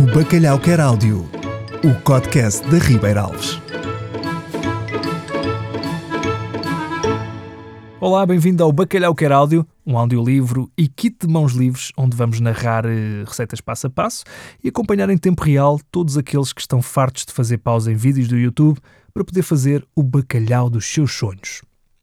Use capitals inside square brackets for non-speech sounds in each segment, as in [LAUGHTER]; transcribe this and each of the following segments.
O Bacalhau Quer Áudio, o podcast da Ribeira Alves. Olá, bem-vindo ao Bacalhau Quer Áudio, um audiolivro e kit de mãos livres onde vamos narrar eh, receitas passo a passo e acompanhar em tempo real todos aqueles que estão fartos de fazer pausa em vídeos do YouTube para poder fazer o bacalhau dos seus sonhos.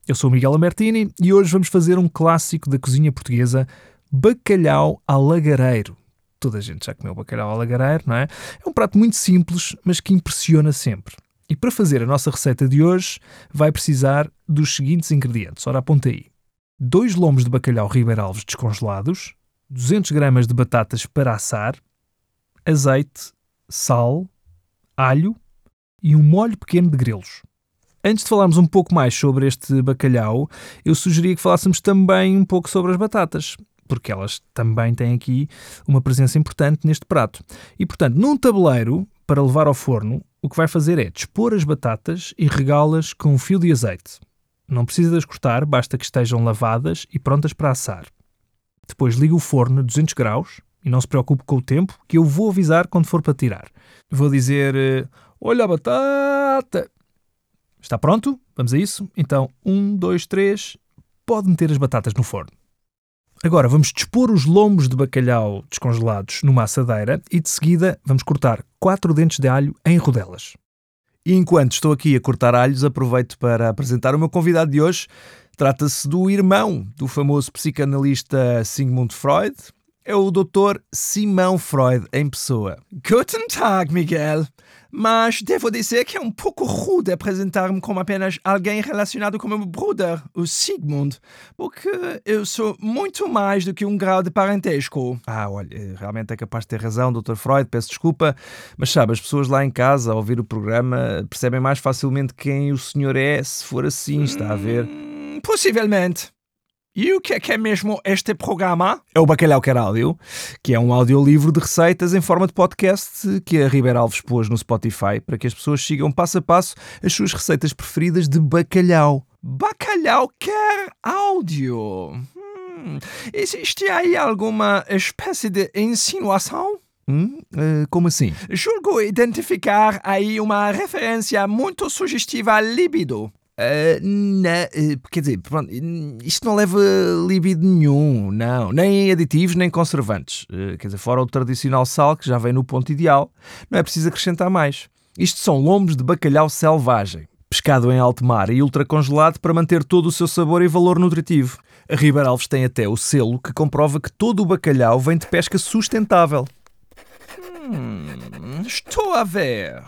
Eu sou o Miguel Amertini e hoje vamos fazer um clássico da cozinha portuguesa, bacalhau a lagareiro. Toda a gente já comeu bacalhau a lagareiro, não é? É um prato muito simples, mas que impressiona sempre. E para fazer a nossa receita de hoje, vai precisar dos seguintes ingredientes. Ora, aponta aí. 2 lombos de bacalhau ribeiralves descongelados, 200 gramas de batatas para assar, azeite, sal, alho e um molho pequeno de grelos. Antes de falarmos um pouco mais sobre este bacalhau, eu sugeria que falássemos também um pouco sobre as batatas, porque elas também têm aqui uma presença importante neste prato. E, portanto, num tabuleiro, para levar ao forno, o que vai fazer é dispor as batatas e regá-las com um fio de azeite. Não precisa de as cortar, basta que estejam lavadas e prontas para assar. Depois liga o forno a 200 graus e não se preocupe com o tempo, que eu vou avisar quando for para tirar. Vou dizer: eh, Olha a batata! Está pronto? Vamos a isso? Então, um, dois, três. Pode meter as batatas no forno. Agora vamos dispor os lombos de bacalhau descongelados numa assadeira e de seguida vamos cortar 4 dentes de alho em rodelas. E enquanto estou aqui a cortar alhos, aproveito para apresentar o meu convidado de hoje. Trata-se do irmão do famoso psicanalista Sigmund Freud. É o Dr. Simão Freud em pessoa. Guten Tag, Miguel. Mas devo dizer que é um pouco rude apresentar-me como apenas alguém relacionado com meu brother, o Sigmund, porque eu sou muito mais do que um grau de parentesco. Ah, olha, realmente é capaz de ter razão, Dr. Freud, peço desculpa, mas sabe, as pessoas lá em casa, ao ouvir o programa, percebem mais facilmente quem o senhor é, se for assim, está a ver? Hum, possivelmente. E o que é que é mesmo este programa? É o Bacalhau Quer Áudio, que é um audiolivro de receitas em forma de podcast que a Ribeira Alves pôs no Spotify para que as pessoas sigam passo a passo as suas receitas preferidas de bacalhau. Bacalhau Quer Áudio. Hum, existe aí alguma espécie de insinuação? Hum? Uh, como assim? Julgo identificar aí uma referência muito sugestiva à libido. Uh, não, uh, quer dizer, pronto, isto não leva libido nenhum, não, nem aditivos nem conservantes. Uh, quer dizer, fora o tradicional sal que já vem no ponto ideal, não é preciso acrescentar mais. Isto são lombos de bacalhau selvagem, pescado em alto mar e ultracongelado para manter todo o seu sabor e valor nutritivo. A Ribeira Alves tem até o selo que comprova que todo o bacalhau vem de pesca sustentável. Hum, estou a ver.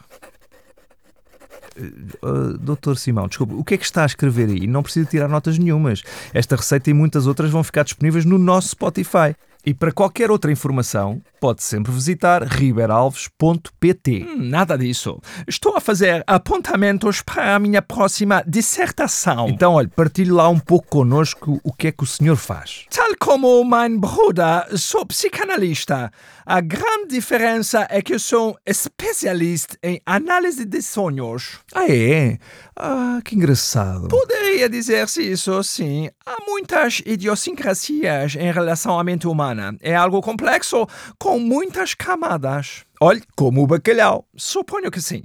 Uh, Doutor Simão, desculpe, o que é que está a escrever aí? Não precisa tirar notas nenhumas. Esta receita e muitas outras vão ficar disponíveis no nosso Spotify. E para qualquer outra informação, pode sempre visitar riberalves.pt. Hum, nada disso. Estou a fazer apontamentos para a minha próxima dissertação. Então, olha, partilhe lá um pouco connosco o que é que o senhor faz. Tal como mein Bruder, sou psicanalista. A grande diferença é que eu sou especialista em análise de sonhos. Ah, é? Ah, que engraçado. Poderia dizer-se isso, sim. Há muitas idiosincrasias em relação à mente humana. É algo complexo, com muitas camadas. Olhe, como o bacalhau. Suponho que sim.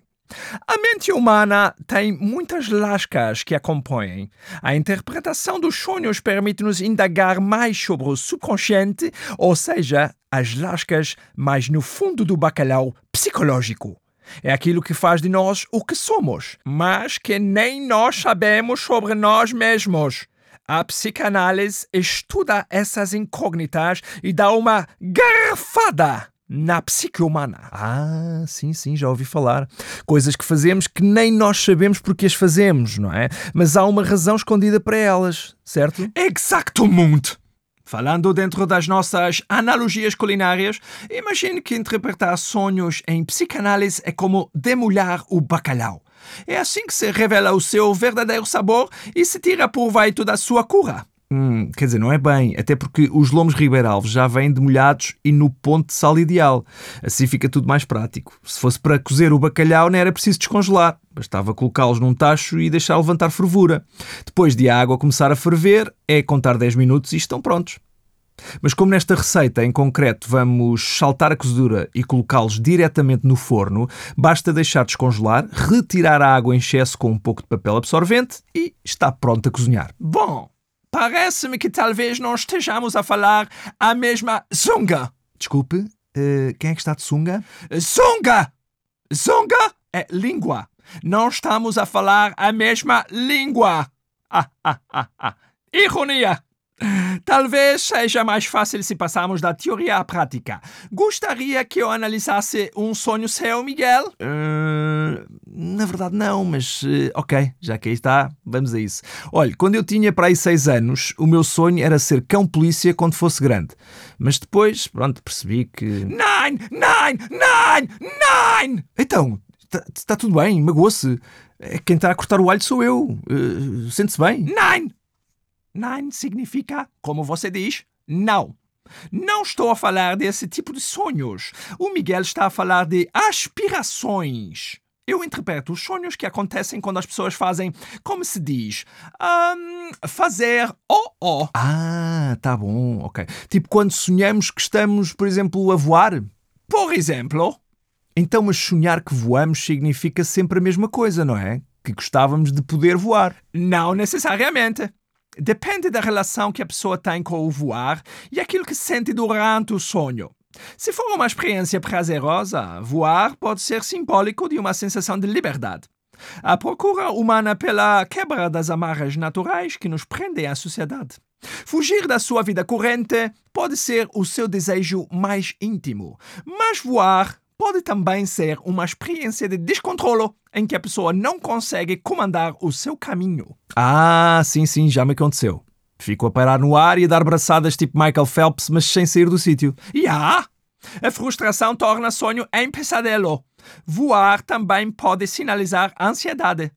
A mente humana tem muitas lascas que a compõem. A interpretação dos sonhos permite-nos indagar mais sobre o subconsciente, ou seja, as lascas mais no fundo do bacalhau psicológico. É aquilo que faz de nós o que somos, mas que nem nós sabemos sobre nós mesmos. A psicanálise estuda essas incógnitas e dá uma garrafada na psique humana. Ah, sim, sim, já ouvi falar. Coisas que fazemos que nem nós sabemos porque as fazemos, não é? Mas há uma razão escondida para elas, certo? Exactamente! Falando dentro das nossas analogias culinárias, imagine que interpretar sonhos em psicanálise é como demolhar o bacalhau. É assim que se revela o seu verdadeiro sabor e se tira proveito da sua cura. Hum, quer dizer, não é bem, até porque os lombos ribeiralves já vêm demolhados e no ponto de sal ideal. Assim fica tudo mais prático. Se fosse para cozer o bacalhau, não era preciso descongelar. Bastava colocá-los num tacho e deixar levantar fervura. Depois de a água começar a ferver, é contar 10 minutos e estão prontos. Mas como nesta receita em concreto vamos saltar a cozedura e colocá-los diretamente no forno, basta deixar descongelar, retirar a água em excesso com um pouco de papel absorvente e está pronto a cozinhar. Bom, parece-me que talvez não estejamos a falar a mesma sunga. Desculpe, uh, quem é que está de sunga? Sunga! Sunga é língua. Não estamos a falar a mesma língua. Ah, ah, ah, ah. Ironia! Talvez seja mais fácil se passarmos da teoria à prática. Gostaria que eu analisasse um sonho seu, Miguel? Uh, na verdade, não, mas uh, ok, já que aí está, vamos a isso. Olha, quando eu tinha para aí seis anos, o meu sonho era ser cão-polícia quando fosse grande. Mas depois, pronto, percebi que. Nine! Nine! Nine! Nine! Então, está tá tudo bem, magoou-se. É quem está a cortar o alho sou eu. Uh, Sente-se bem? Nine! Nine significa, como você diz, não. Não estou a falar desse tipo de sonhos. O Miguel está a falar de aspirações. Eu interpreto os sonhos que acontecem quando as pessoas fazem, como se diz, um, fazer oh oh. Ah, tá bom, ok. Tipo quando sonhamos que estamos, por exemplo, a voar? Por exemplo. Então, mas sonhar que voamos significa sempre a mesma coisa, não é? Que gostávamos de poder voar. Não necessariamente. Depende da relação que a pessoa tem com o voar e aquilo que sente durante o sonho. Se for uma experiência prazerosa, voar pode ser simbólico de uma sensação de liberdade. A procura humana pela quebra das amarras naturais que nos prendem à sociedade. Fugir da sua vida corrente pode ser o seu desejo mais íntimo, mas voar pode também ser uma experiência de descontrolo em que a pessoa não consegue comandar o seu caminho. Ah, sim, sim, já me aconteceu. Fico a parar no ar e a dar braçadas tipo Michael Phelps, mas sem sair do sítio. E yeah. a frustração torna sonho em pesadelo. Voar também pode sinalizar ansiedade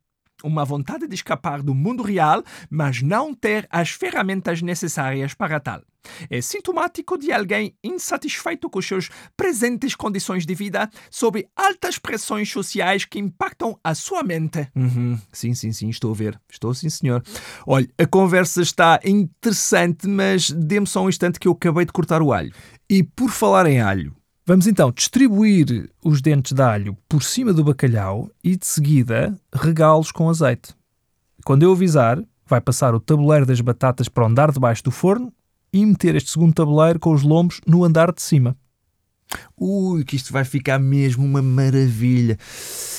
uma vontade de escapar do mundo real, mas não ter as ferramentas necessárias para tal. É sintomático de alguém insatisfeito com seus presentes condições de vida sob altas pressões sociais que impactam a sua mente. Uhum. Sim, sim, sim, estou a ver. Estou sim, senhor. Olha, a conversa está interessante, mas dê-me só um instante que eu acabei de cortar o alho. E por falar em alho, Vamos então distribuir os dentes de alho por cima do bacalhau e de seguida regá-los com azeite. Quando eu avisar, vai passar o tabuleiro das batatas para o andar de baixo do forno e meter este segundo tabuleiro com os lombos no andar de cima. Ui, que isto vai ficar mesmo uma maravilha.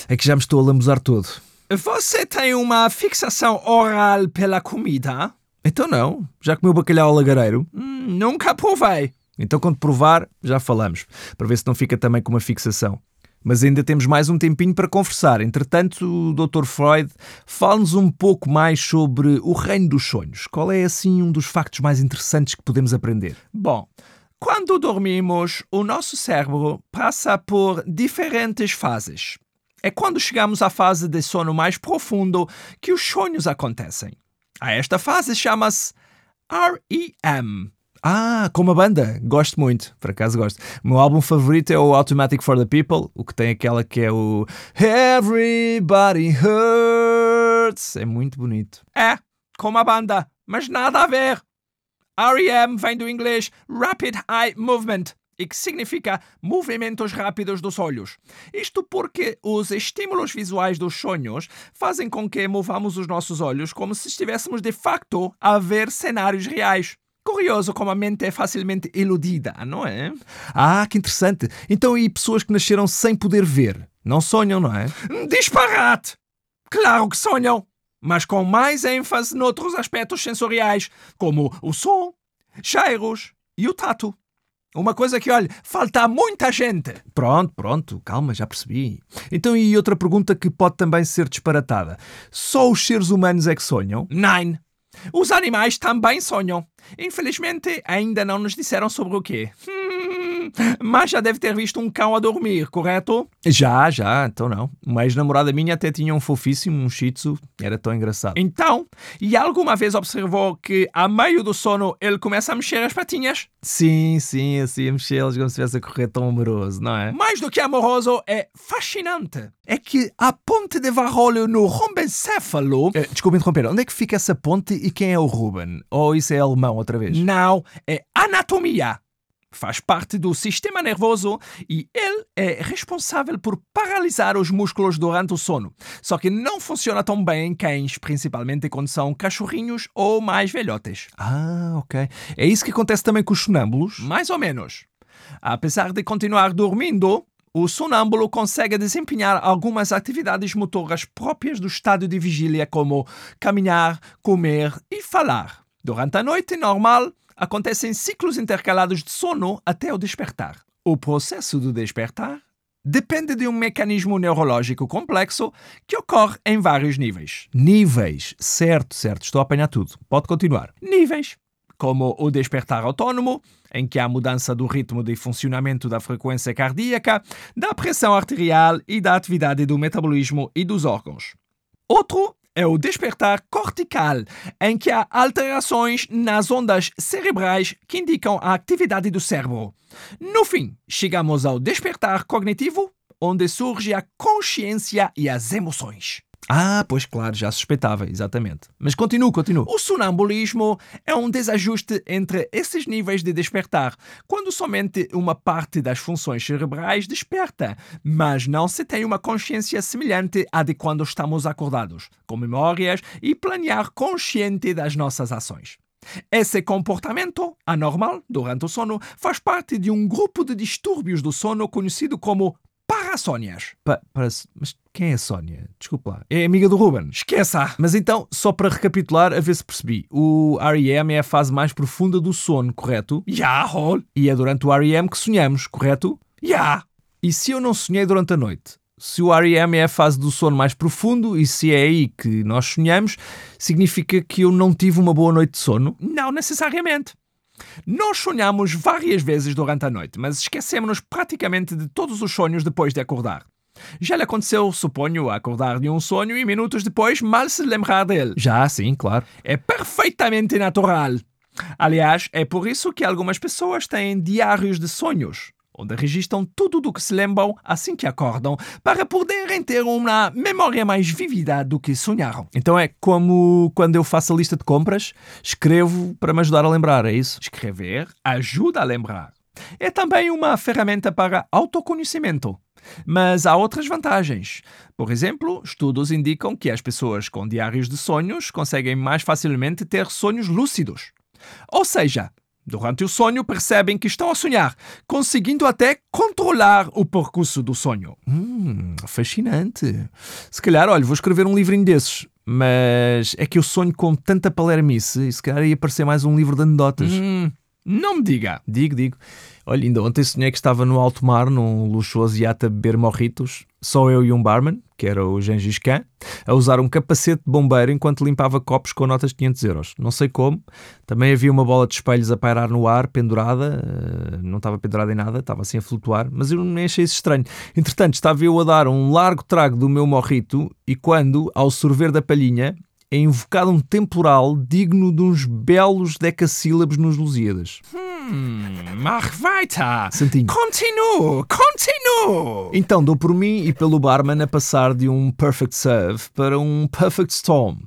É que já me estou a lambuzar todo. Você tem uma fixação oral pela comida? Então não. Já comeu bacalhau ao lagareiro? Hum, nunca provei. Então, quando provar, já falamos, para ver se não fica também com uma fixação. Mas ainda temos mais um tempinho para conversar. Entretanto, o Dr. Freud fala-nos um pouco mais sobre o reino dos sonhos. Qual é, assim, um dos factos mais interessantes que podemos aprender? Bom, quando dormimos, o nosso cérebro passa por diferentes fases. É quando chegamos à fase de sono mais profundo que os sonhos acontecem. A esta fase chama-se REM ah, como a banda, gosto muito, por acaso gosto. O meu álbum favorito é o Automatic for the People, o que tem aquela que é o Everybody Hurts. É muito bonito. É, como a banda, mas nada a ver. REM vem do inglês Rapid Eye Movement e que significa movimentos rápidos dos olhos. Isto porque os estímulos visuais dos sonhos fazem com que movamos os nossos olhos como se estivéssemos de facto a ver cenários reais. Curioso como a mente é facilmente iludida, não é? Ah, que interessante. Então, e pessoas que nasceram sem poder ver? Não sonham, não é? Disparate! Claro que sonham! Mas com mais ênfase noutros aspectos sensoriais, como o som, cheiros e o tato. Uma coisa que, olha, falta a muita gente. Pronto, pronto, calma, já percebi. Então, e outra pergunta que pode também ser disparatada: só os seres humanos é que sonham? Nine. Os animais também sonham. Infelizmente, ainda não nos disseram sobre o quê. [LAUGHS] Mas já deve ter visto um cão a dormir, correto? Já, já, então não. Uma ex-namorada minha até tinha um fofíssimo, um shih tzu, era tão engraçado. Então, e alguma vez observou que, a meio do sono, ele começa a mexer as patinhas? Sim, sim, assim a mexê-las como se estivesse a correr tão amoroso, não é? Mais do que amoroso, é fascinante. É que a ponte de Varolho no rombencéfalo... Uh, desculpa interromper, onde é que fica essa ponte e quem é o Ruben? Ou isso é alemão outra vez? Não, é anatomia. Faz parte do sistema nervoso e ele é responsável por paralisar os músculos durante o sono. Só que não funciona tão bem em cães, principalmente quando são cachorrinhos ou mais velhotes. Ah, ok. É isso que acontece também com os sonâmbulos? Mais ou menos. Apesar de continuar dormindo, o sonâmbulo consegue desempenhar algumas atividades motoras próprias do estado de vigília, como caminhar, comer e falar. Durante a noite normal, acontecem ciclos intercalados de sono até o despertar. O processo do despertar depende de um mecanismo neurológico complexo que ocorre em vários níveis. Níveis, certo, certo, estou a apanhar tudo. Pode continuar. Níveis, como o despertar autônomo, em que há mudança do ritmo de funcionamento da frequência cardíaca, da pressão arterial e da atividade do metabolismo e dos órgãos. Outro é o despertar cortical, em que há alterações nas ondas cerebrais que indicam a atividade do cérebro. No fim, chegamos ao despertar cognitivo, onde surge a consciência e as emoções. Ah, pois claro, já suspeitava, exatamente. Mas continuo, continuo. O sonambulismo é um desajuste entre esses níveis de despertar, quando somente uma parte das funções cerebrais desperta, mas não se tem uma consciência semelhante à de quando estamos acordados, com memórias e planear consciente das nossas ações. Esse comportamento anormal durante o sono faz parte de um grupo de distúrbios do sono conhecido como parasónias. Pa, para, mas quem é a Sónia? Desculpa lá. É amiga do Ruben. Esqueça! Mas então, só para recapitular, a ver se percebi. O REM é a fase mais profunda do sono, correto? Já, Hall. E é durante o REM que sonhamos, correto? Já. E se eu não sonhei durante a noite? Se o REM é a fase do sono mais profundo e se é aí que nós sonhamos, significa que eu não tive uma boa noite de sono? Não necessariamente. Nós sonhamos várias vezes durante a noite, mas esquecemos-nos praticamente de todos os sonhos depois de acordar. Já lhe aconteceu, suponho, acordar de um sonho e minutos depois mal se lembrar dele. Já, sim, claro. É perfeitamente natural. Aliás, é por isso que algumas pessoas têm diários de sonhos, onde registram tudo do que se lembram assim que acordam, para poderem ter uma memória mais vívida do que sonharam. Então é como quando eu faço a lista de compras, escrevo para me ajudar a lembrar, é isso? Escrever ajuda a lembrar. É também uma ferramenta para autoconhecimento. Mas há outras vantagens. Por exemplo, estudos indicam que as pessoas com diários de sonhos conseguem mais facilmente ter sonhos lúcidos. Ou seja, durante o sonho percebem que estão a sonhar, conseguindo até controlar o percurso do sonho. Hum, fascinante. Se calhar, olha, vou escrever um livrinho desses. Mas é que eu sonho com tanta palermice e se calhar ia aparecer mais um livro de anedotas. Hum, não me diga. Digo, digo. Olha, ainda ontem sonhei que estava no alto mar, num luxuoso iate a beber morritos, só eu e um barman, que era o Gengis Khan, a usar um capacete de bombeiro enquanto limpava copos com notas de 500 euros. Não sei como. Também havia uma bola de espelhos a pairar no ar, pendurada. Uh, não estava pendurada em nada, estava assim a flutuar. Mas eu nem achei isso estranho. Entretanto, estava eu a dar um largo trago do meu morrito e quando, ao sorver da palhinha, é invocado um temporal digno de uns belos decassílabos nos Lusíadas. Hum, mach weiter. Santinho. Continuo, continuo. Então dou por mim e pelo barman a passar de um perfect serve para um perfect storm.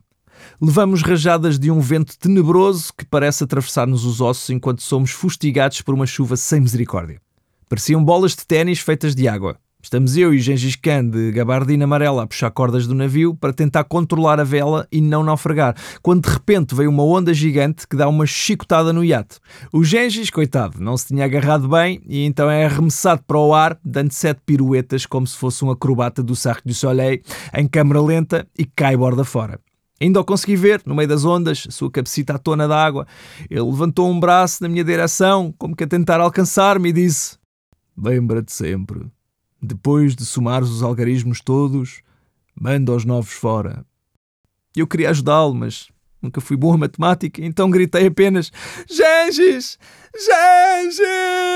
Levamos rajadas de um vento tenebroso que parece atravessar-nos os ossos enquanto somos fustigados por uma chuva sem misericórdia. Pareciam bolas de ténis feitas de água. Estamos eu e Gengis Khan de gabardina amarela a puxar cordas do navio para tentar controlar a vela e não naufragar, quando de repente veio uma onda gigante que dá uma chicotada no iate. O Gengis, coitado, não se tinha agarrado bem e então é arremessado para o ar, dando sete piruetas como se fosse um acrobata do Cirque du Soleil, em câmara lenta e cai borda fora. Ainda o consegui ver, no meio das ondas, a sua cabecita à tona d'água. Ele levantou um braço na minha direção, como que a tentar alcançar-me, e disse: Lembra-te sempre depois de somares os algarismos todos, manda os novos fora. Eu queria ajudá-lo, mas nunca fui bom a matemática, então gritei apenas: Gengis! Gengis!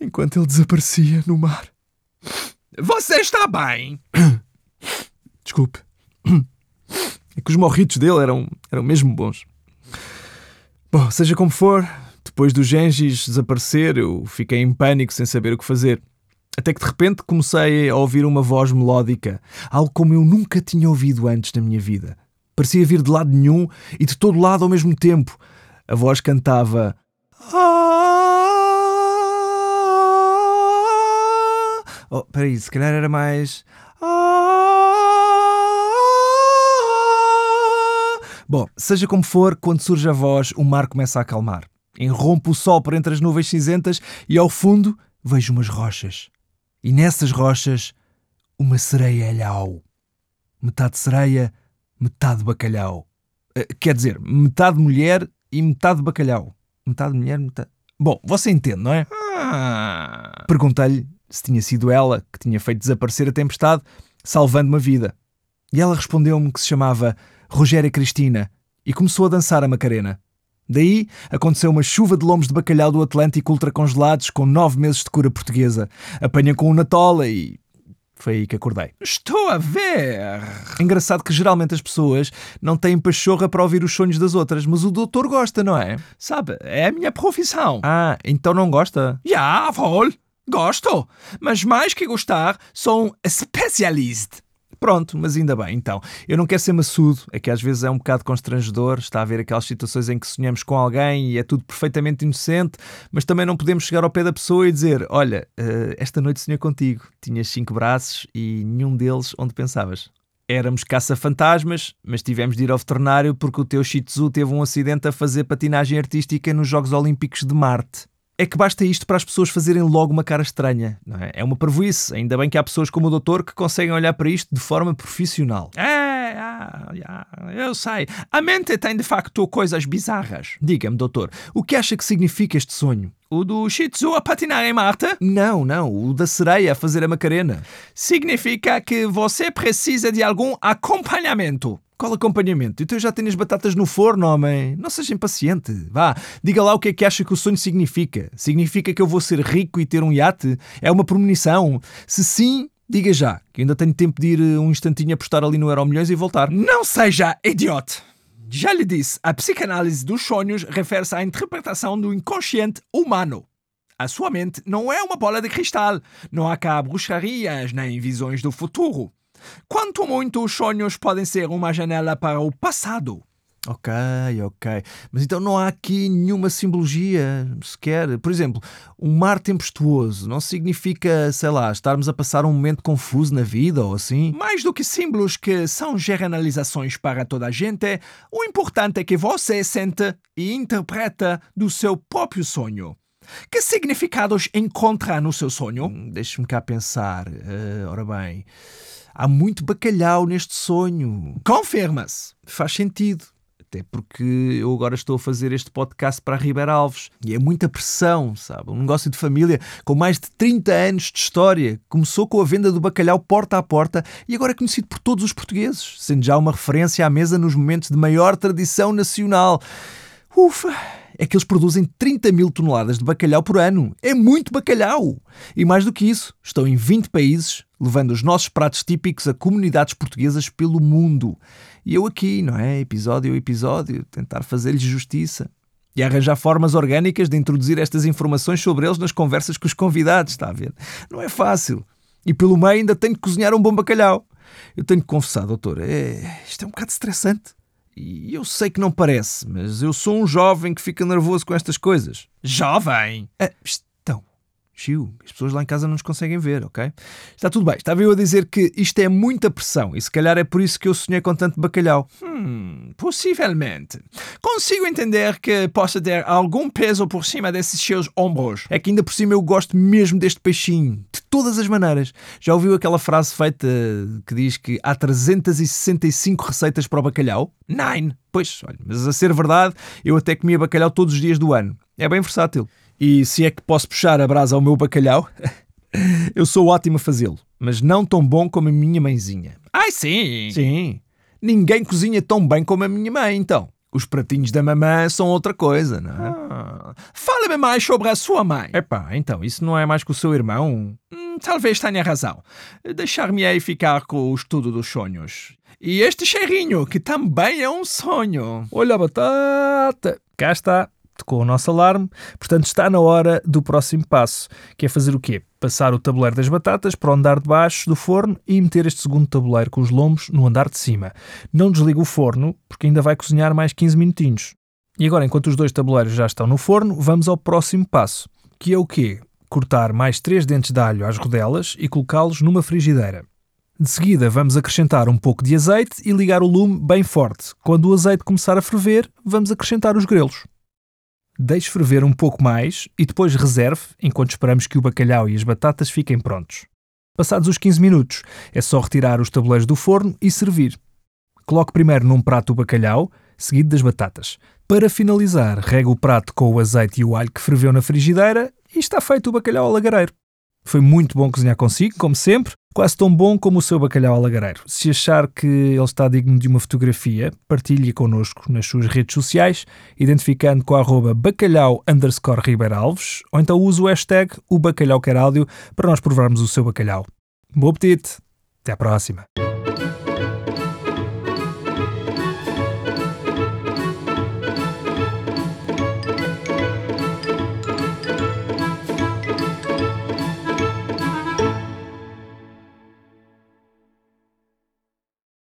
enquanto ele desaparecia no mar. Você está bem? Desculpe. É que os morritos dele eram, eram mesmo bons. Bom, seja como for, depois do Gengis desaparecer, eu fiquei em pânico sem saber o que fazer. Até que de repente comecei a ouvir uma voz melódica, algo como eu nunca tinha ouvido antes na minha vida. Parecia vir de lado nenhum e de todo lado ao mesmo tempo. A voz cantava. Oh, peraí, se calhar era mais. Bom, seja como for, quando surge a voz, o mar começa a acalmar. Enrompe o sol por entre as nuvens cinzentas e ao fundo vejo umas rochas. E nessas rochas, uma sereia alhau. Metade sereia, metade bacalhau. Uh, quer dizer, metade mulher e metade bacalhau. Metade mulher, metade. Bom, você entende, não é? Ah. Perguntei-lhe se tinha sido ela que tinha feito desaparecer a tempestade, salvando uma vida. E ela respondeu-me que se chamava Rogéria Cristina e começou a dançar a Macarena. Daí aconteceu uma chuva de lomos de bacalhau do Atlântico ultracongelados com nove meses de cura portuguesa. Apanha com uma tola e. Foi aí que acordei. Estou a ver. Engraçado que geralmente as pessoas não têm pachorra para ouvir os sonhos das outras, mas o doutor gosta, não é? Sabe, é a minha profissão. Ah, então não gosta? Ja, voll. Gosto. Mas mais que gostar, sou um especialista. Pronto, mas ainda bem, então. Eu não quero ser maçudo, é que às vezes é um bocado constrangedor, está a haver aquelas situações em que sonhamos com alguém e é tudo perfeitamente inocente, mas também não podemos chegar ao pé da pessoa e dizer: Olha, uh, esta noite sonhei contigo, tinhas cinco braços e nenhum deles onde pensavas. Éramos caça-fantasmas, mas tivemos de ir ao veterinário porque o teu Shih Tzu teve um acidente a fazer patinagem artística nos Jogos Olímpicos de Marte é que basta isto para as pessoas fazerem logo uma cara estranha. Não é? é uma parvoíce. Ainda bem que há pessoas como o doutor que conseguem olhar para isto de forma profissional. É, ah, eu sei. A mente tem de facto coisas bizarras. Diga-me, doutor, o que acha que significa este sonho? O do Shih Tzu a patinar em Marte? Não, não. O da sereia a fazer a Macarena. Significa que você precisa de algum acompanhamento. Qual acompanhamento? Então eu já tenho as batatas no forno, homem. Não seja impaciente. Vá, diga lá o que é que acha que o sonho significa. Significa que eu vou ser rico e ter um iate? É uma premonição? Se sim, diga já, que ainda tenho tempo de ir eh, um instantinho apostar ali no Euro Milhões e voltar. Não seja idiota! Já lhe disse, a psicanálise dos sonhos refere-se à interpretação do inconsciente humano. A sua mente não é uma bola de cristal. Não há cá bruxarias nem visões do futuro. Quanto muito os sonhos podem ser uma janela para o passado. Ok, ok. Mas então não há aqui nenhuma simbologia sequer. Por exemplo, um mar tempestuoso não significa, sei lá, estarmos a passar um momento confuso na vida ou assim? Mais do que símbolos que são generalizações para toda a gente, o importante é que você sente e interpreta do seu próprio sonho. Que significados encontra no seu sonho? Hum, Deixe-me cá pensar. Uh, ora bem. Há muito bacalhau neste sonho. Confirma-se. Faz sentido. Até porque eu agora estou a fazer este podcast para a Ribeira Alves e é muita pressão, sabe? Um negócio de família com mais de 30 anos de história. Começou com a venda do bacalhau porta a porta e agora é conhecido por todos os portugueses, sendo já uma referência à mesa nos momentos de maior tradição nacional. Ufa! É que eles produzem 30 mil toneladas de bacalhau por ano. É muito bacalhau! E mais do que isso, estão em 20 países, levando os nossos pratos típicos a comunidades portuguesas pelo mundo. E eu aqui, não é? Episódio a episódio, tentar fazer-lhes justiça. E arranjar formas orgânicas de introduzir estas informações sobre eles nas conversas com os convidados, está a ver? Não é fácil. E pelo meio ainda tenho que cozinhar um bom bacalhau. Eu tenho que confessar, doutor, é... isto é um bocado estressante. E eu sei que não parece, mas eu sou um jovem que fica nervoso com estas coisas. Jovem? Ah, Chiu, as pessoas lá em casa não nos conseguem ver, ok? Está tudo bem. Estava eu a dizer que isto é muita pressão e se calhar é por isso que eu sonhei com tanto bacalhau. Hum, possivelmente. Consigo entender que possa ter algum peso por cima desses seus ombros. É que ainda por cima eu gosto mesmo deste peixinho, de todas as maneiras. Já ouviu aquela frase feita que diz que há 365 receitas para o bacalhau? Nine. Pois, olha, mas a ser verdade, eu até comia bacalhau todos os dias do ano. É bem versátil. E se é que posso puxar a brasa ao meu bacalhau, [LAUGHS] eu sou ótimo a fazê-lo, mas não tão bom como a minha mãezinha. Ai, sim! Sim. Ninguém cozinha tão bem como a minha mãe, então. Os pratinhos da mamã são outra coisa, não é? Ah, Fale-me mais sobre a sua mãe. Epá, então, isso não é mais que o seu irmão? Hum, talvez tenha razão. Deixar-me-ei ficar com o estudo dos sonhos. E este cheirinho, que também é um sonho. Olha a batata! Cá está, tocou o nosso alarme, portanto está na hora do próximo passo, que é fazer o quê? Passar o tabuleiro das batatas para o andar de baixo do forno e meter este segundo tabuleiro com os lombos no andar de cima. Não desliga o forno, porque ainda vai cozinhar mais 15 minutinhos. E agora, enquanto os dois tabuleiros já estão no forno, vamos ao próximo passo, que é o quê? Cortar mais três dentes de alho às rodelas e colocá-los numa frigideira. De seguida, vamos acrescentar um pouco de azeite e ligar o lume bem forte. Quando o azeite começar a ferver, vamos acrescentar os grelos. Deixe ferver um pouco mais e depois reserve enquanto esperamos que o bacalhau e as batatas fiquem prontos. Passados os 15 minutos, é só retirar os tabuleiros do forno e servir. Coloque primeiro num prato o bacalhau, seguido das batatas. Para finalizar, rega o prato com o azeite e o alho que ferveu na frigideira e está feito o bacalhau ao lagareiro. Foi muito bom cozinhar consigo, como sempre, quase tão bom como o seu bacalhau ao lagareiro. Se achar que ele está digno de uma fotografia, partilhe connosco nas suas redes sociais, identificando com a arroba bacalhau underscore ou então use o hashtag o bacalhau para nós provarmos o seu bacalhau. Bom apetite! Até à próxima!